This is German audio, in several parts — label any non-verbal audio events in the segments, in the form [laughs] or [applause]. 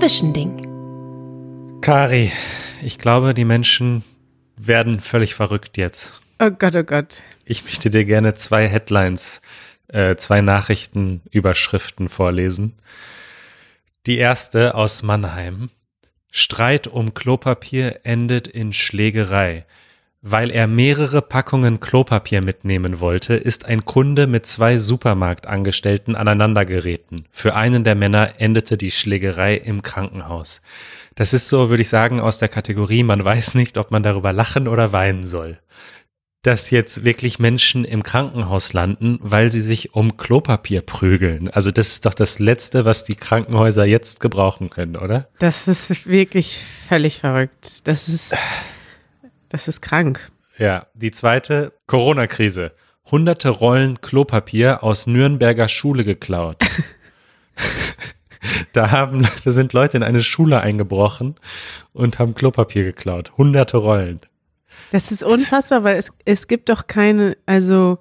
Zwischending. Kari, ich glaube, die Menschen werden völlig verrückt jetzt. Oh Gott, oh Gott. Ich möchte dir gerne zwei Headlines, äh, zwei Nachrichtenüberschriften vorlesen. Die erste aus Mannheim. Streit um Klopapier endet in Schlägerei. Weil er mehrere Packungen Klopapier mitnehmen wollte, ist ein Kunde mit zwei Supermarktangestellten aneinandergeraten. Für einen der Männer endete die Schlägerei im Krankenhaus. Das ist so, würde ich sagen, aus der Kategorie, man weiß nicht, ob man darüber lachen oder weinen soll. Dass jetzt wirklich Menschen im Krankenhaus landen, weil sie sich um Klopapier prügeln. Also das ist doch das Letzte, was die Krankenhäuser jetzt gebrauchen können, oder? Das ist wirklich völlig verrückt. Das ist, das ist krank. Ja, die zweite Corona-Krise. Hunderte Rollen Klopapier aus Nürnberger Schule geklaut. [laughs] Da haben, da sind Leute in eine Schule eingebrochen und haben Klopapier geklaut. Hunderte Rollen. Das ist unfassbar, weil es, es gibt doch keine, also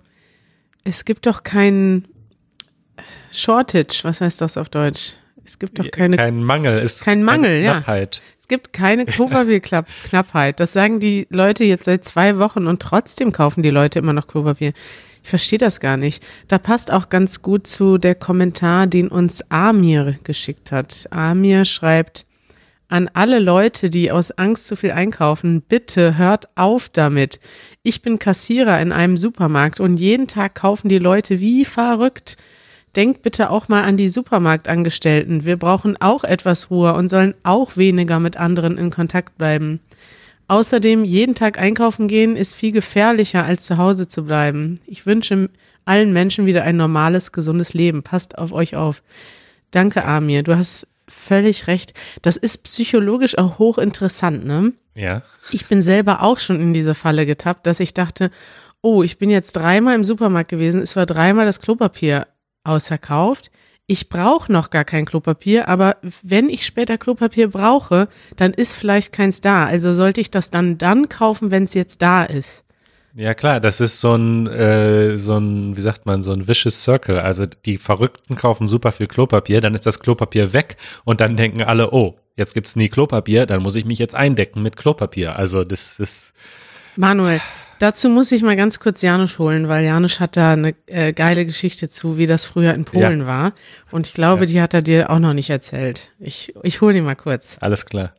es gibt doch keinen Shortage. Was heißt das auf Deutsch? Es gibt doch keine. Kein Mangel. Es kein Mangel, keine Knappheit. Gibt keine Klopapierknappheit. Das sagen die Leute jetzt seit zwei Wochen und trotzdem kaufen die Leute immer noch Klopapier. Ich verstehe das gar nicht. Da passt auch ganz gut zu der Kommentar, den uns Amir geschickt hat. Amir schreibt, an alle Leute, die aus Angst zu viel einkaufen, bitte hört auf damit. Ich bin Kassierer in einem Supermarkt und jeden Tag kaufen die Leute wie verrückt. Denkt bitte auch mal an die Supermarktangestellten. Wir brauchen auch etwas Ruhe und sollen auch weniger mit anderen in Kontakt bleiben. Außerdem, jeden Tag einkaufen gehen ist viel gefährlicher, als zu Hause zu bleiben. Ich wünsche allen Menschen wieder ein normales, gesundes Leben. Passt auf euch auf. Danke, Amir. Du hast völlig recht. Das ist psychologisch auch hochinteressant, ne? Ja. Ich bin selber auch schon in diese Falle getappt, dass ich dachte, oh, ich bin jetzt dreimal im Supermarkt gewesen, es war dreimal das Klopapier ausverkauft. Ich brauche noch gar kein Klopapier, aber wenn ich später Klopapier brauche, dann ist vielleicht keins da. Also sollte ich das dann dann kaufen, wenn es jetzt da ist. Ja klar, das ist so ein, äh, so ein, wie sagt man, so ein vicious circle. Also die Verrückten kaufen super viel Klopapier, dann ist das Klopapier weg und dann denken alle, oh, jetzt gibt's nie Klopapier, dann muss ich mich jetzt eindecken mit Klopapier. Also das ist. Manuel, Dazu muss ich mal ganz kurz Janusz holen, weil Janusz hat da eine äh, geile Geschichte zu, wie das früher in Polen ja. war. Und ich glaube, ja. die hat er dir auch noch nicht erzählt. Ich, ich hole ihn mal kurz. Alles klar.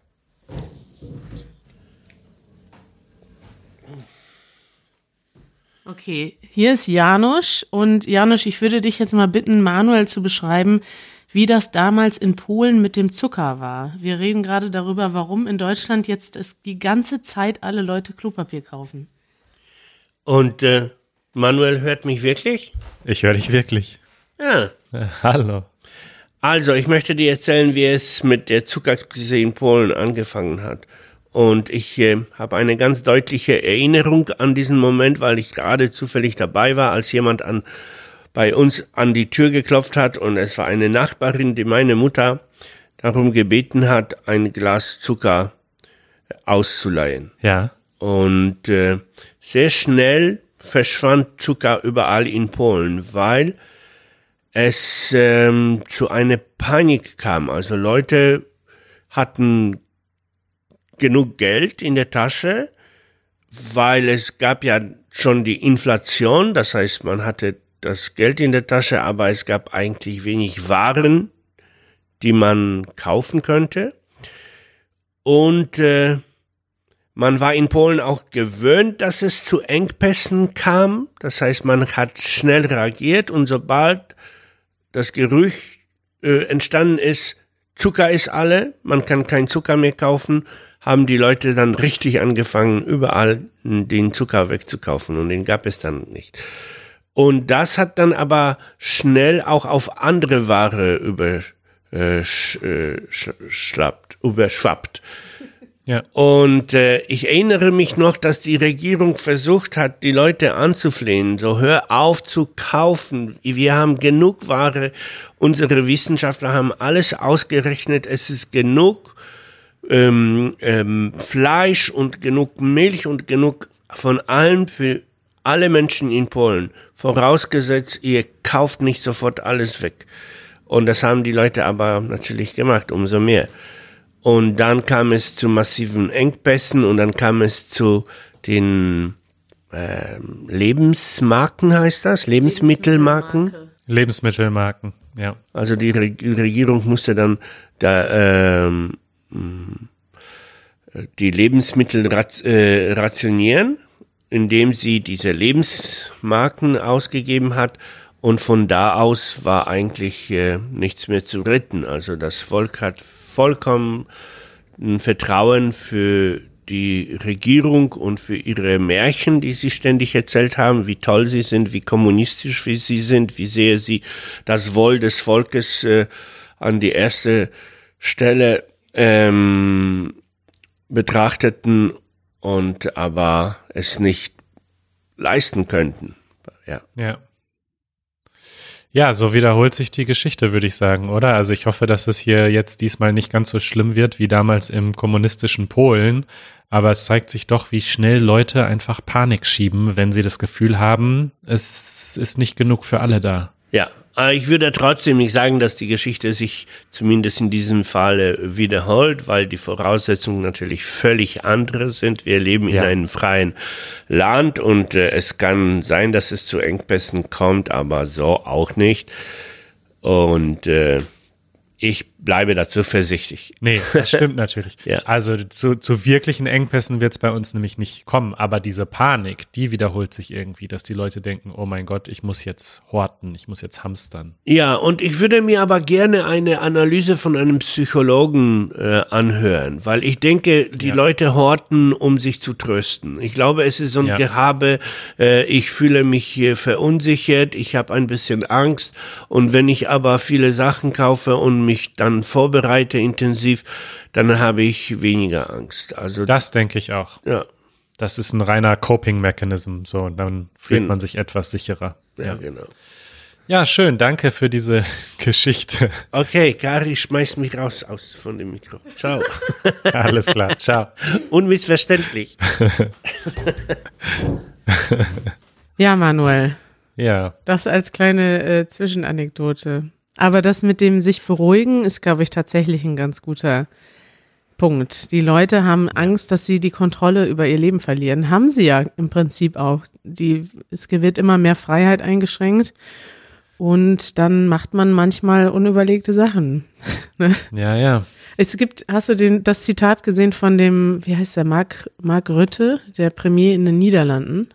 Okay, hier ist Janusz und Janusz, ich würde dich jetzt mal bitten, Manuel zu beschreiben, wie das damals in Polen mit dem Zucker war. Wir reden gerade darüber, warum in Deutschland jetzt es die ganze Zeit alle Leute Klopapier kaufen. Und äh, Manuel hört mich wirklich? Ich höre dich wirklich. Ja. Äh, hallo. Also, ich möchte dir erzählen, wie es mit der Zuckerkrise in Polen angefangen hat. Und ich äh, habe eine ganz deutliche Erinnerung an diesen Moment, weil ich gerade zufällig dabei war, als jemand an, bei uns an die Tür geklopft hat und es war eine Nachbarin, die meine Mutter darum gebeten hat, ein Glas Zucker auszuleihen. Ja. Und äh, sehr schnell verschwand Zucker überall in Polen, weil es ähm, zu einer Panik kam. Also Leute hatten genug Geld in der Tasche, weil es gab ja schon die Inflation, das heißt, man hatte das Geld in der Tasche, aber es gab eigentlich wenig Waren, die man kaufen könnte. Und äh, man war in Polen auch gewöhnt, dass es zu Engpässen kam. Das heißt, man hat schnell reagiert und sobald das Gerücht äh, entstanden ist, Zucker ist alle, man kann kein Zucker mehr kaufen, haben die Leute dann richtig angefangen, überall den Zucker wegzukaufen und den gab es dann nicht. Und das hat dann aber schnell auch auf andere Ware überschwappt. Äh, überschwappt. Ja. Und äh, ich erinnere mich noch, dass die Regierung versucht hat, die Leute anzuflehen, so hör auf zu kaufen, wir haben genug Ware, unsere Wissenschaftler haben alles ausgerechnet, es ist genug ähm, ähm, Fleisch und genug Milch und genug von allem für alle Menschen in Polen, vorausgesetzt, ihr kauft nicht sofort alles weg. Und das haben die Leute aber natürlich gemacht, umso mehr. Und dann kam es zu massiven Engpässen und dann kam es zu den äh, Lebensmarken, heißt das? Lebensmittelmarken. Lebensmittelmarken, ja. Also die Re Regierung musste dann da, ähm, die Lebensmittel rat, äh, rationieren, indem sie diese Lebensmarken ausgegeben hat. Und von da aus war eigentlich äh, nichts mehr zu retten. Also das Volk hat vollkommen ein Vertrauen für die Regierung und für ihre Märchen, die sie ständig erzählt haben, wie toll sie sind, wie kommunistisch wie sie sind, wie sehr sie das Wohl des Volkes äh, an die erste Stelle ähm, betrachteten und aber es nicht leisten könnten. Ja. Ja. Ja, so wiederholt sich die Geschichte, würde ich sagen, oder? Also ich hoffe, dass es hier jetzt diesmal nicht ganz so schlimm wird wie damals im kommunistischen Polen. Aber es zeigt sich doch, wie schnell Leute einfach Panik schieben, wenn sie das Gefühl haben, es ist nicht genug für alle da. Ja, ich würde trotzdem nicht sagen, dass die Geschichte sich zumindest in diesem Fall wiederholt, weil die Voraussetzungen natürlich völlig andere sind. Wir leben Ja. in einem freien Land und äh, es kann sein, dass es zu Engpässen kommt, aber so auch nicht. Und äh, ich bleibe dazu vorsichtig. Nee, das [laughs] stimmt natürlich. Ja. Also zu, zu wirklichen Engpässen wird es bei uns nämlich nicht kommen. Aber diese Panik, die wiederholt sich irgendwie, dass die Leute denken, oh mein Gott, ich muss jetzt horten, ich muss jetzt hamstern. Ja, und ich würde mir aber gerne eine Analyse von einem Psychologen äh, anhören, weil ich denke, die Ja. Leute horten, um sich zu trösten. Ich glaube, es ist so ein Ja. Gehabe, äh, ich fühle mich hier verunsichert, ich habe ein bisschen Angst und wenn ich aber viele Sachen kaufe und mich dann vorbereite intensiv, dann habe ich weniger Angst. Also Das denke ich auch. ja, Das ist ein reiner Coping-Mechanism. So, und dann fühlt Genau. man sich etwas sicherer. ja, genau. Ja, schön. Danke für diese [laughs] Geschichte. Okay, Kari schmeißt mich raus aus von dem Mikro. Ciao. [laughs] Alles klar. Ciao. Unmissverständlich. [laughs] Ja, Manuel, Ja. das als kleine äh, Zwischenanekdote. Aber das mit dem sich beruhigen ist, glaube ich, tatsächlich ein ganz guter Punkt. Die Leute haben Angst, dass sie die Kontrolle über ihr Leben verlieren. Haben sie ja im Prinzip auch. Die, es wird immer mehr Freiheit eingeschränkt. Und dann macht man manchmal unüberlegte Sachen. [laughs] ne? Ja, ja. Es gibt, hast du den, das Zitat gesehen von dem, wie heißt der, Mark, Mark Rutte, der Premier in den Niederlanden?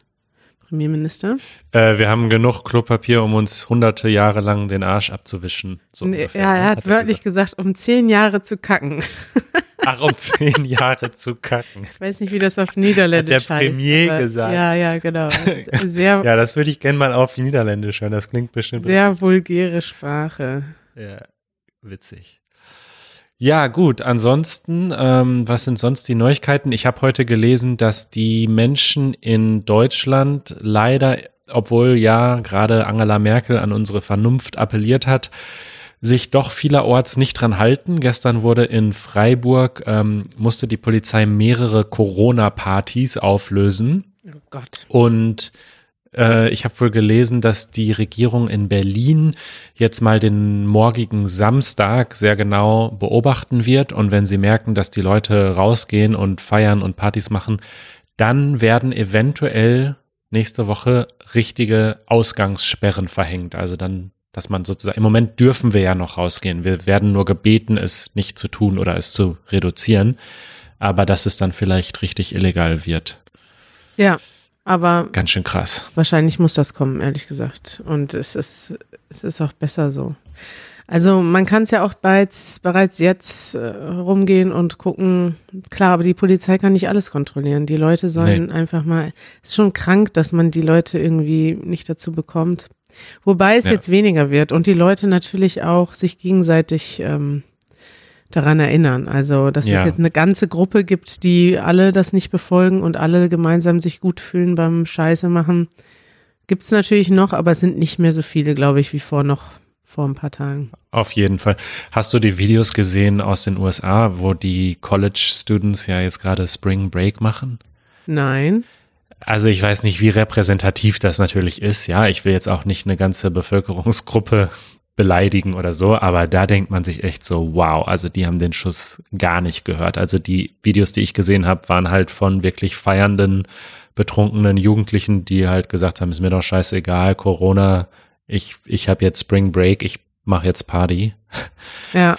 Premierminister? Äh, wir haben genug Klopapier, um uns hunderte Jahre lang den Arsch abzuwischen. So Nee, ungefähr, ja, ne? er hat wörtlich gesagt, um zehn Jahre zu kacken. [laughs] Ach, um zehn Jahre zu kacken. Ich weiß nicht, wie das auf Niederländisch Hat der heißt. Premier aber- gesagt. Ja, ja, genau. [laughs] Sehr, Ja, das würde ich gerne mal auf Niederländisch hören. Das klingt bestimmt sehr vulgäre Sprache. Ja, witzig. Ja, gut. Ansonsten, ähm, was sind sonst die Neuigkeiten? Ich habe heute gelesen, dass die Menschen in Deutschland leider, obwohl ja gerade Angela Merkel an unsere Vernunft appelliert hat, sich doch vielerorts nicht dran halten. Gestern wurde in Freiburg, ähm, musste die Polizei mehrere Corona-Partys auflösen. Oh Gott. Und äh, ich habe wohl gelesen, dass die Regierung in Berlin jetzt mal den morgigen Samstag sehr genau beobachten wird. Und wenn sie merken, dass die Leute rausgehen und feiern und Partys machen, dann werden eventuell nächste Woche richtige Ausgangssperren verhängt. Also dann, dass man sozusagen, im Moment dürfen wir ja noch rausgehen. Wir werden nur gebeten, es nicht zu tun oder es zu reduzieren. Aber dass es dann vielleicht richtig illegal wird. Ja, aber Ganz schön krass. wahrscheinlich muss das kommen, ehrlich gesagt. Und es ist, es ist auch besser so. Also man kann es ja auch bereits, bereits jetzt äh, rumgehen und gucken. Klar, aber die Polizei kann nicht alles kontrollieren. Die Leute sollen einfach mal. Es ist schon krank, dass man die Leute irgendwie nicht dazu bekommt. Wobei es Ja. jetzt weniger wird und die Leute natürlich auch sich gegenseitig ähm, daran erinnern. Also, dass Ja. es jetzt eine ganze Gruppe gibt, die alle das nicht befolgen und alle gemeinsam sich gut fühlen beim Scheiße machen. Gibt es natürlich noch, aber es sind nicht mehr so viele, glaube ich, wie vor noch vor ein paar Tagen. Auf jeden Fall. Hast du die Videos gesehen aus den USA, wo die College Students ja jetzt gerade Spring Break machen? Nein. Also ich weiß nicht, wie repräsentativ das natürlich ist. Ja, ich will jetzt auch nicht eine ganze Bevölkerungsgruppe beleidigen oder so, aber da denkt man sich echt so, wow, also die haben den Schuss gar nicht gehört. Also die Videos, die ich gesehen habe, waren halt von wirklich feiernden, betrunkenen Jugendlichen, die halt gesagt haben, ist mir doch scheißegal, Corona, ich, ich habe jetzt Spring Break, ich mache jetzt Party. Ja.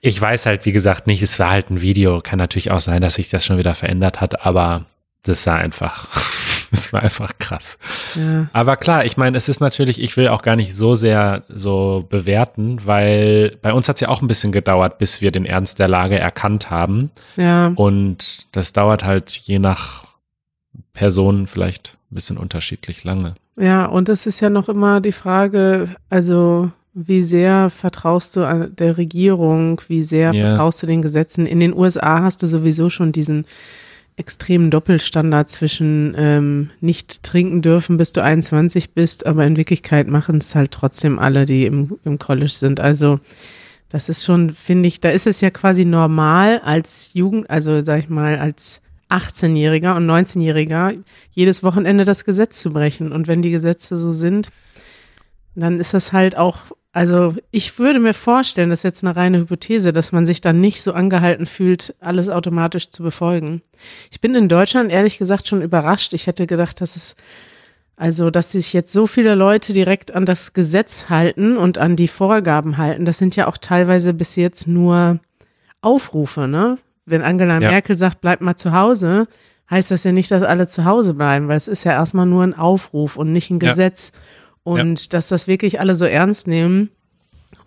Ich weiß halt, wie gesagt, nicht, es war halt ein Video. Kann natürlich auch sein, dass sich das schon wieder verändert hat, aber das sah einfach, [laughs] das war einfach krass. Ja. Aber klar, ich meine, es ist natürlich, ich will auch gar nicht so sehr so bewerten, weil bei uns hat es ja auch ein bisschen gedauert, bis wir den Ernst der Lage erkannt haben. Ja. Und das dauert halt je nach Person vielleicht ein bisschen unterschiedlich lange. Ja, und es ist ja noch immer die Frage, also wie sehr vertraust du der Regierung, wie sehr Ja. vertraust du den Gesetzen? In den USA hast du sowieso schon diesen extremen Doppelstandard zwischen ähm, nicht trinken dürfen, bis du 21 bist, aber in Wirklichkeit machen es halt trotzdem alle, die im, im College sind. Also das ist schon, finde ich, da ist es ja quasi normal als Jugend, also sag ich mal, als 18-Jähriger und 19-Jähriger jedes Wochenende das Gesetz zu brechen. Und wenn die Gesetze so sind, dann ist das halt auch, also ich würde mir vorstellen, das ist jetzt eine reine Hypothese, dass man sich dann nicht so angehalten fühlt, alles automatisch zu befolgen. Ich bin in Deutschland ehrlich gesagt schon überrascht. Ich hätte gedacht, dass es, also, dass sich jetzt so viele Leute direkt an das Gesetz halten und an die Vorgaben halten. Das sind ja auch teilweise bis jetzt nur Aufrufe, ne? Wenn Angela Ja. Merkel sagt, bleibt mal zu Hause, heißt das ja nicht, dass alle zu Hause bleiben, weil es ist ja erstmal nur ein Aufruf und nicht ein Ja. Und dass das wirklich alle so ernst nehmen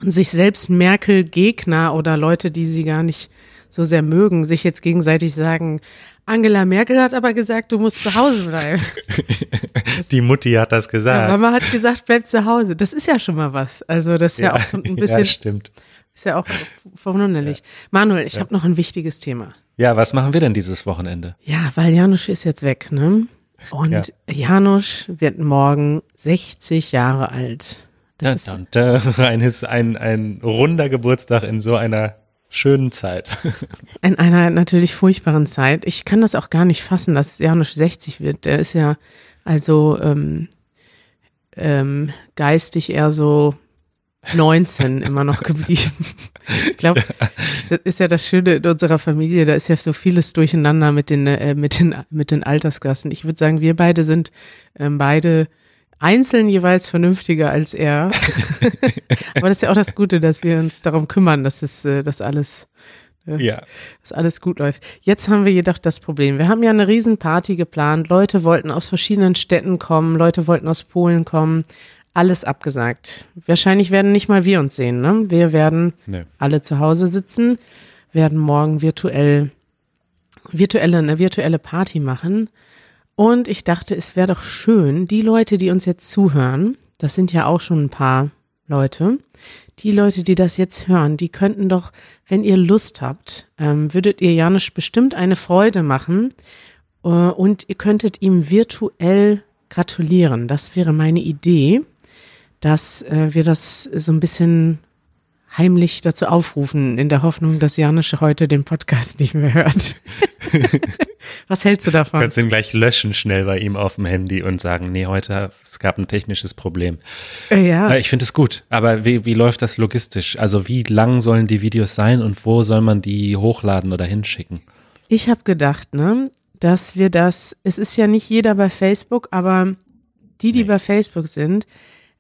und sich selbst Merkel-Gegner oder Leute, die sie gar nicht so sehr mögen, sich jetzt gegenseitig sagen, Angela Merkel hat aber gesagt, du musst zu Hause bleiben. [laughs] Die Mutti hat das Ja, gesagt. Mama hat gesagt, bleib zu Hause. Das ist ja schon mal was. Also das ist ja, auch ein [laughs] bisschen, ja, stimmt. ist ja auch verwunderlich. Manuel, ich habe noch ein wichtiges Thema. Ja, was machen wir denn dieses Wochenende? Ja, weil Janusz ist jetzt weg, ne? Und Ja. Janusz wird morgen 60 Jahre alt. Das Dun, ist, dun, dun. [laughs] Ein, ein, ein runder Geburtstag in so einer schönen Zeit. [laughs] in einer natürlich furchtbaren Zeit. Ich kann das auch gar nicht fassen, dass Janusz 60 wird. Der ist ja also ähm, ähm, geistig eher so 19 immer noch geblieben. Ich glaube, das ist ja das Schöne in unserer Familie, da ist ja so vieles durcheinander mit den, äh, mit den, mit den Altersklassen. Ich würde sagen, wir beide sind ähm, beide einzeln jeweils vernünftiger als er. [laughs] Aber das ist ja auch das Gute, dass wir uns darum kümmern, dass es, äh, dass alles Ja. dass alles gut läuft. Jetzt haben wir jedoch das Problem. Wir haben ja eine Riesenparty geplant. Leute wollten aus verschiedenen Städten kommen. Leute wollten aus Polen kommen. Alles abgesagt. Wahrscheinlich werden nicht mal wir uns sehen. Ne? Wir werden Nö. alle zu Hause sitzen, werden morgen virtuell, virtuelle, eine virtuelle Party machen. Und ich dachte, es wäre doch schön, die Leute, die uns jetzt zuhören, das sind ja auch schon ein paar Leute, die Leute, die das jetzt hören, die könnten doch, wenn ihr Lust habt, ähm, würdet ihr Janusz bestimmt eine Freude machen äh, und ihr könntet ihm virtuell gratulieren. Das wäre meine Idee, dass äh, wir das so ein bisschen heimlich dazu aufrufen, in der Hoffnung, dass Janusz heute den Podcast nicht mehr hört. [laughs] Was hältst du davon? Kannst ihn gleich löschen schnell bei ihm auf dem Handy und sagen, nee, heute, es gab ein technisches Problem. Äh. Ja, ich finde es gut, aber wie, wie läuft das logistisch? Also wie lang sollen die Videos sein und wo soll man die hochladen oder hinschicken? Ich habe gedacht, ne, dass wir das, es ist ja nicht jeder bei Facebook, aber die, die Nee. bei Facebook sind,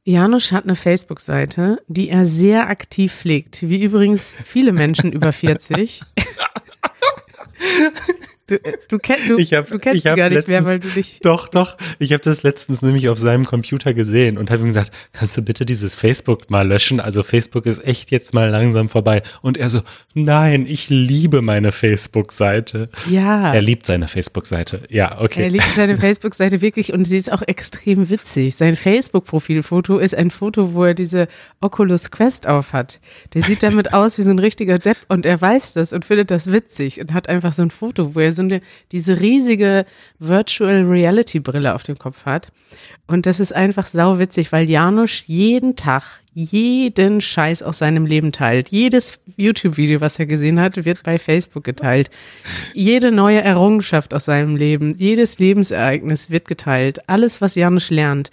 Janusz hat eine Facebook-Seite, die er sehr aktiv pflegt, wie übrigens viele Menschen über 40. [laughs] Du, äh, du, kenn, du, Ich hab- du kennst ich sie hab gar nicht mehr, weil du dich. Doch, doch. Ich habe das letztens nämlich auf seinem Computer gesehen und habe ihm gesagt, kannst du bitte dieses Facebook mal löschen? Also Facebook ist echt jetzt mal langsam vorbei. Und er so, nein, ich liebe meine Facebook-Seite. Ja. Er liebt seine Facebook-Seite. Ja, okay. Er liebt seine Facebook-Seite wirklich und sie ist auch extrem witzig. Sein Facebook-Profilfoto ist ein Foto, wo er diese Oculus Quest aufhat. Der sieht damit [laughs] aus wie so ein richtiger Depp und er weiß das und findet das witzig und hat einfach so ein Foto, wo er so eine, diese riesige Virtual Reality Brille auf dem Kopf hat. Und das ist einfach sau witzig, weil Janusz jeden Tag jeden Scheiß aus seinem Leben teilt. Jedes YouTube-Video, was er gesehen hat, wird bei Facebook geteilt. Jede neue Errungenschaft aus seinem Leben, jedes Lebensereignis wird geteilt. Alles, was Janusz lernt.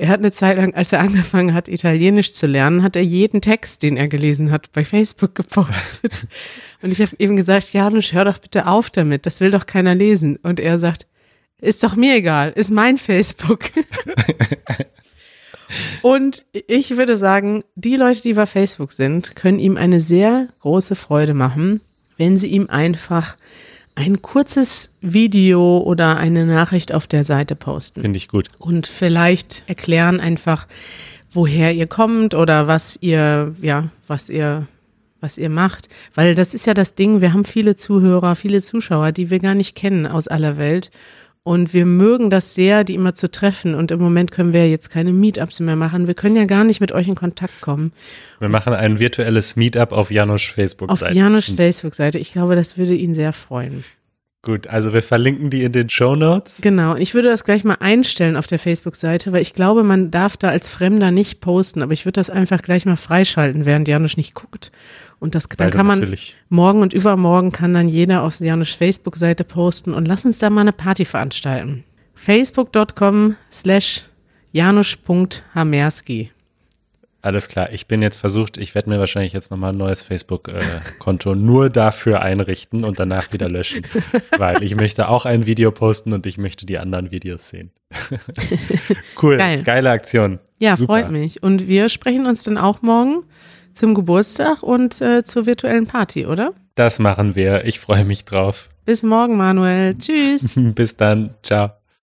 Er hat eine Zeit lang, als er angefangen hat, Italienisch zu lernen, hat er jeden Text, den er gelesen hat, bei Facebook gepostet. [laughs] Und ich habe ihm gesagt, Janusz, hör doch bitte auf damit, das will doch keiner lesen. Und er sagt, ist doch mir egal, ist mein Facebook. [laughs] Und ich würde sagen, die Leute, die bei Facebook sind, können ihm eine sehr große Freude machen, wenn sie ihm einfach ein kurzes Video oder eine Nachricht auf der Seite posten. Finde ich gut. Und vielleicht erklären einfach, woher ihr kommt oder was ihr, ja, was ihr, was ihr macht. Weil das ist ja das Ding, wir haben viele Zuhörer, viele Zuschauer, die wir gar nicht kennen aus aller Welt. Und wir mögen das sehr, die immer zu treffen. Und im Moment können wir jetzt keine Meetups mehr machen. Wir können ja gar nicht mit euch in Kontakt kommen. Wir machen ein virtuelles Meetup auf Janusz Facebook-Seite. Auf Janusz Facebook-Seite. Ich glaube, das würde ihn sehr freuen. Gut, also wir verlinken die in den Show Notes. Genau, ich würde das gleich mal einstellen auf der Facebook-Seite, weil ich glaube, man darf da als Fremder nicht posten, aber ich würde das einfach gleich mal freischalten, während Janusz nicht guckt. Und das dann kann man morgen und übermorgen kann dann jeder auf Janusz Facebook-Seite posten und lass uns da mal eine Party veranstalten. Facebook.com slash janusz.hamerski. Alles klar, ich bin jetzt versucht, ich werde mir wahrscheinlich jetzt nochmal ein neues Facebook-Konto äh, [laughs] nur dafür einrichten und danach wieder löschen, [laughs] weil ich möchte auch ein Video posten und ich möchte die anderen Videos sehen. [laughs] cool, Geil. geile Aktion. Ja, Super. freut mich. Und wir sprechen uns dann auch morgen zum Geburtstag und äh, zur virtuellen Party, oder? Das machen wir. Ich freue mich drauf. Bis morgen, Manuel. Tschüss. [laughs] Bis dann. Ciao.